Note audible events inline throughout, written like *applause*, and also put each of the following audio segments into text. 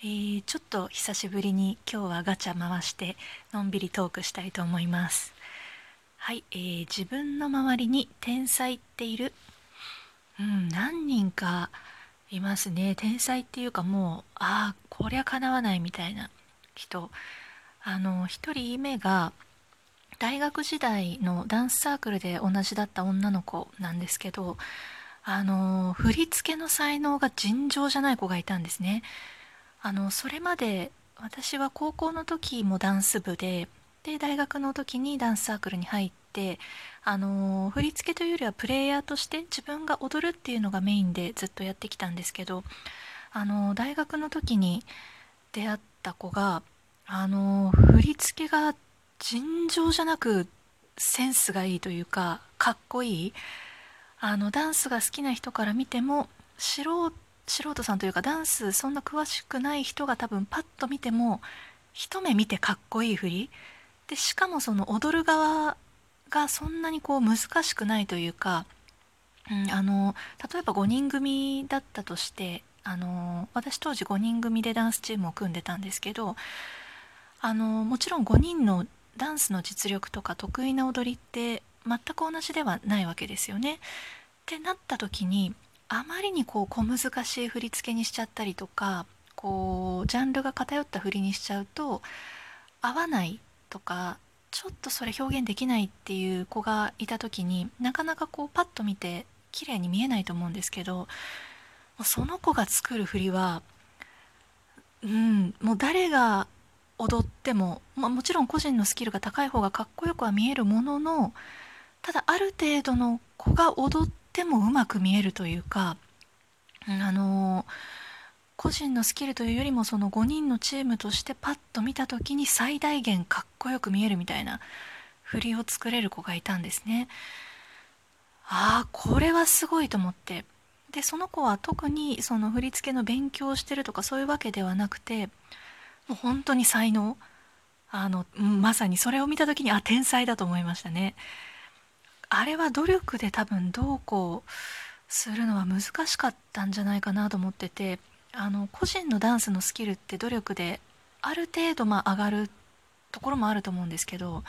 えー、ちょっと久しぶりに今日はガチャ回してのんびりトークしたいと思います。はい、えー、自分の周りに天才っている？うん何人かいますね。天才っていうかもうああこりゃかなわないみたいな人。あの一人目が大学時代のダンスサークルで同じだった女の子なんですけどあの振り付けの才能が尋常じゃない子がいたんですね。あのそれまで私は高校の時もダンス部でで大学の時にダンスサークルに入ってあの振り付けというよりはプレイヤーとして自分が踊るっていうのがメインでずっとやってきたんですけどあの大学の時に出会った子があの振り付けが尋常じゃなくセンスがいいというかかっこいいあのダンスが好きな人から見ても素素人さんというかダンスそんな詳しくない人が多分パッと見ても一目見てかっこいい振りでしかもその踊る側がそんなにこう難しくないというか、うん、あの例えば5人組だったとしてあの私当時5人組でダンスチームを組んでたんですけどあのもちろん5人のダンスの実力とか得意な踊りって全く同じではないわけですよね。ってなった時にあまりにこう小難しい振り付けにしちゃったりとかこうジャンルが偏った振りにしちゃうと合わないとかちょっとそれ表現できないっていう子がいた時になかなかこうパッと見て綺麗に見えないと思うんですけどその子が作る振りはうんもう誰が踊っても、まあ、もちろん個人のスキルが高い方がかっこよくは見えるもののただある程度の子が踊ってもうまく見えるというか、あの個人のスキルというよりもその5人のチームとしてパッと見た時に最大限かっこよく見えるみたいな振りを作れる子がいたんですね。ああこれはすごいと思って。でその子は特にその振り付けの勉強をしてるとかそういうわけではなくてもう本当に才能。あのまさにそれを見た時にあ天才だと思いましたね。あれは努力で多分どうこうするのは難しかったんじゃないかなと思っててあの個人のダンスのスキルって努力である程度まあ上がるところもあると思うんですけど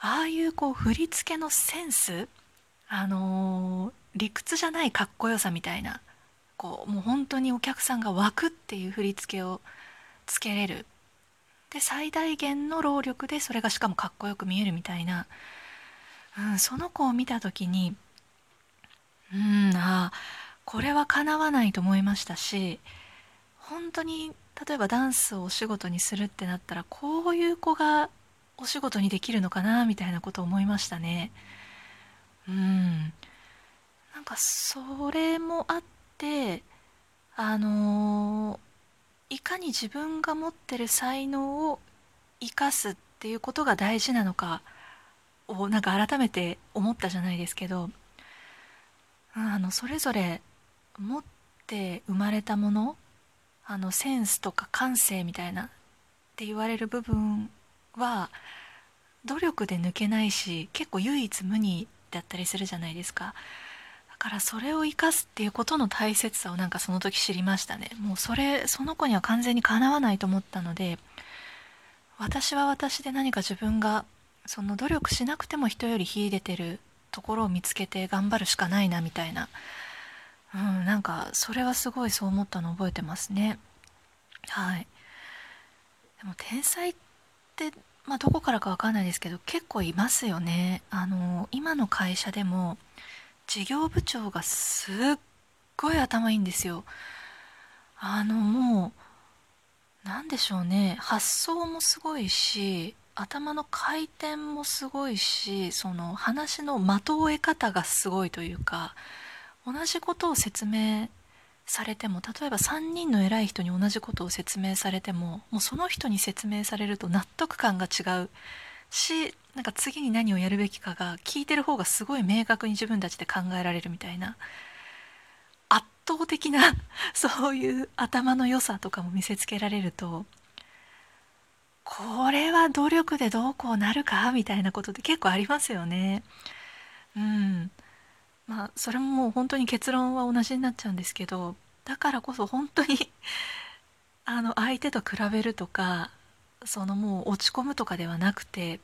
ああいうこう振り付けのセンスあのー、理屈じゃないかっこよさみたいなこうもう本当にお客さんが湧くっていう振り付けをつけれる。で最大限の労力でそれがしかもかっこよく見えるみたいな、うん、その子を見た時にうんあこれはかなわないと思いましたし本当に例えばダンスをお仕事にするってなったらこういう子がお仕事にできるのかなみたいなことを思いましたね。うんなんかそれもあってあのーいかに自分が持ってる才能を生かすっていうことが大事なのかをなんか改めて思ったじゃないですけどあのそれぞれ持って生まれたものあのセンスとか感性みたいなって言われる部分は努力で抜けないし結構唯一無二だったりするじゃないですかだ。からそれを生かすっていうことの大切さをなんかその時知りましたねもうそれその子には完全にかなわないと思ったので私は私で何か自分がその努力しなくても人より秀でてるところを見つけて頑張るしかないなみたいな。うんなんかそれはすごいそう思ったの覚えてますね。はい。でも天才ってまあどこからかわかんないですけど結構いますよね。あの今の会社でも事業部長がすっごい頭いいんですよ。あのもう何でしょうね。発想もすごいし頭の回転もすごいしその話の的を得方がすごいというか同じことを説明されても例えば3人の偉い人に同じことを説明されてももうその人に説明されると納得感が違うしなんか次に何をやるべきかが聞いてる方がすごい明確に自分たちで考えられるみたいな圧倒的な *laughs* そういう頭の良さとかも見せつけられるとこれは努力でどうこうなるかみたいなことって結構ありますよね。うんまあそれももう本当に結論は同じになっちゃうんですけどだからこそ本当に *laughs* あの相手と比べるとかそのもう落ち込むとかではなくて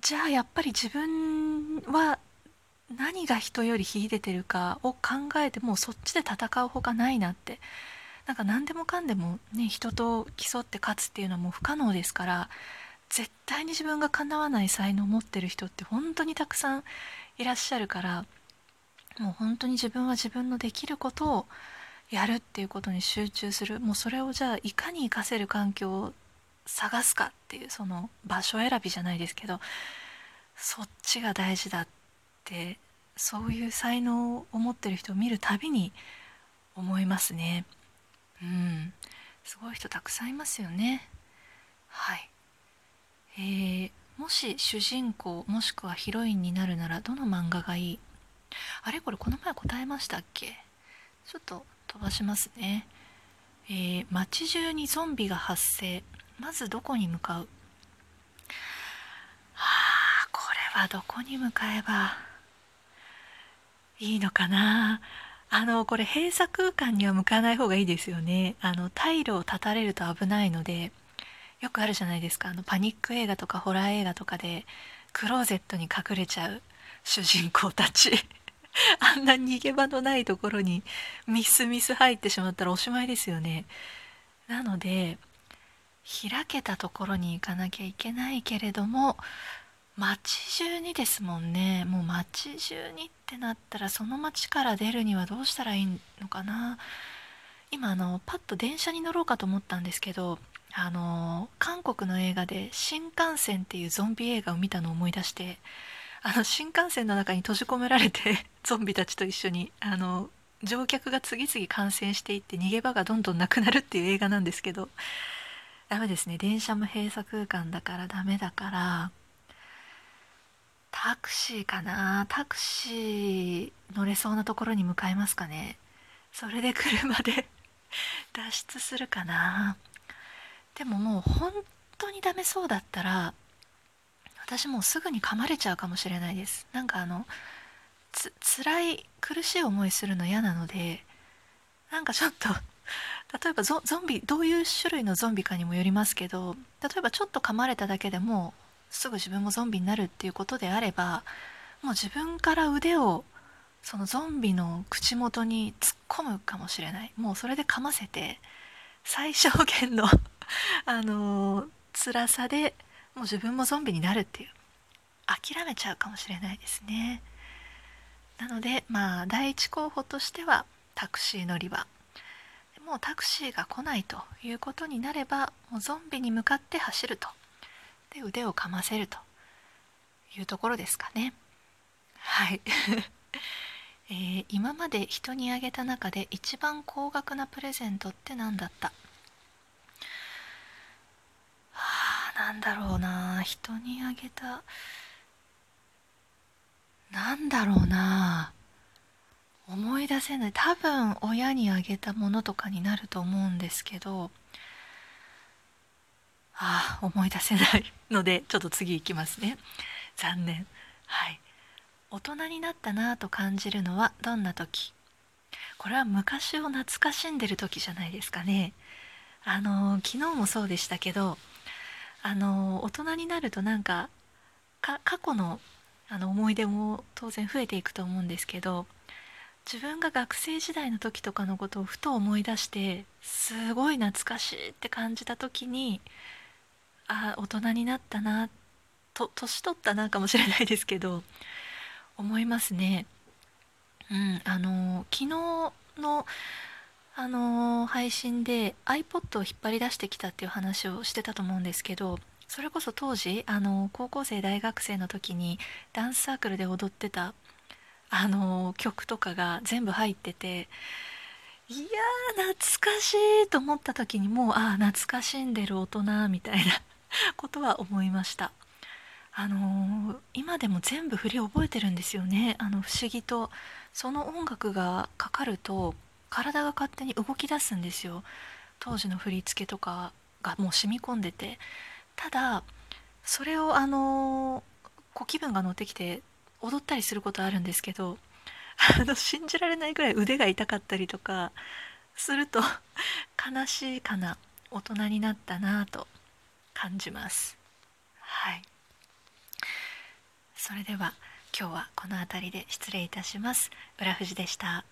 じゃあやっぱり自分は何が人より秀でてるかを考えてもうそっちで戦うほかないなってなんか何でもかんでもね人と競って勝つっていうのはもう不可能ですから絶対に自分がかなわない才能を持ってる人って本当にたくさんいらっしゃるからもう本当に自分は自分のできることをやるっていうことに集中する。もうそれをじゃあいかに活かせる環境を探すかっていうその場所選びじゃないですけどそっちが大事だってそういう才能を持ってる人を見るたびに思いますね。うん。すごい人たくさんいますよね。はい。えー、もし主人公もしくはヒロインになるならどの漫画がいい？あれ？これこの前答えましたっけ？ちょっと飛ばしますね。えー、街中にゾンビが発生。まずどこに向かう？はあこれはどこに向かえばいいのかな？あのこれ閉鎖空間には向かない方がいいですよね。あの退路を断たれると危ないのでよくあるじゃないですか。あのパニック映画とかホラー映画とかでクローゼットに隠れちゃう主人公たち。*laughs* あんな逃げ場のないところにミスミス入ってしまったらおしまいですよね。なので開けたところに行かなきゃいけないけれども街中にですもんね。もう街中にってなったらその街から出るにはどうしたらいいのかな。今あのパッと電車に乗ろうかと思ったんですけどあの韓国の映画で「新幹線」っていうゾンビ映画を見たのを思い出してあの新幹線の中に閉じ込められて *laughs* ゾンビたちと一緒にあの乗客が次々感染していって逃げ場がどんどんなくなるっていう映画なんですけどダメですね。電車も閉鎖空間だからダメだから。タクシーかな？タクシー乗れそうなところに向かいますかね？それで車で *laughs* 脱出するかな？でももう本当にダメそうだったら私もうすぐに噛まれちゃうかもしれないです。なんかあのつ辛い苦しい思いするの嫌なのでなんかちょっと例えばゾンビどういう種類のゾンビかにもよりますけど例えばちょっと噛まれただけでもすぐ自分もゾンビになるっていうことであればもう自分から腕をそのゾンビの口元に突っ込むかもしれない。もうそれで噛ませて最小限の *laughs* あの辛さでもう自分もゾンビになるっていう諦めちゃうかもしれないですね。なのでまあ第一候補としてはタクシー乗り場。もうタクシーが来ないということになればもうゾンビに向かって走ると。で腕をかませるというところですかね。はい、*laughs* えー、今まで人にあげた中で一番高額なプレゼントって何だった？はあなんだろうな。人にあげたなんだろうな。思い出せない。多分親にあげたものとかになると思うんですけどあ思い出せないのでちょっと次いきますね。残念。はい。大人になったなぁと感じるのはどんな時？これは昔を懐かしんでる時じゃないですかね。あの昨日もそうでしたけどあの大人になるとなんか過去のあの思い出も当然増えていくと思うんですけど自分が学生時代の時とかのことをふと思い出してすごい懐かしいって感じた時にあ大人になったなと年取ったなかもしれないですけど思いますね。うん、あの昨日のあの配信で iPod を引っ張り出してきたっていう話をしてたと思うんですけどそれこそ当時あの高校生大学生の時にダンスサークルで踊ってたあの曲とかが全部入ってていやー懐かしいと思った時にもうああ懐かしんでる大人みたいな *laughs* ことは思いました。あのー、今でも全部振り覚えてるんですよね。あの不思議と。その音楽がかかると体が勝手に動き出すんですよ。当時の振り付けとかがもう染み込んでて。ただそれをあのー、こう気分が乗ってきて踊ったりすることあるんですけどあの信じられないぐらい腕が痛かったりとかすると悲しいかな大人になったなぁと感じます。はい。それでは今日はこの辺りで失礼いたします。浦富士でした。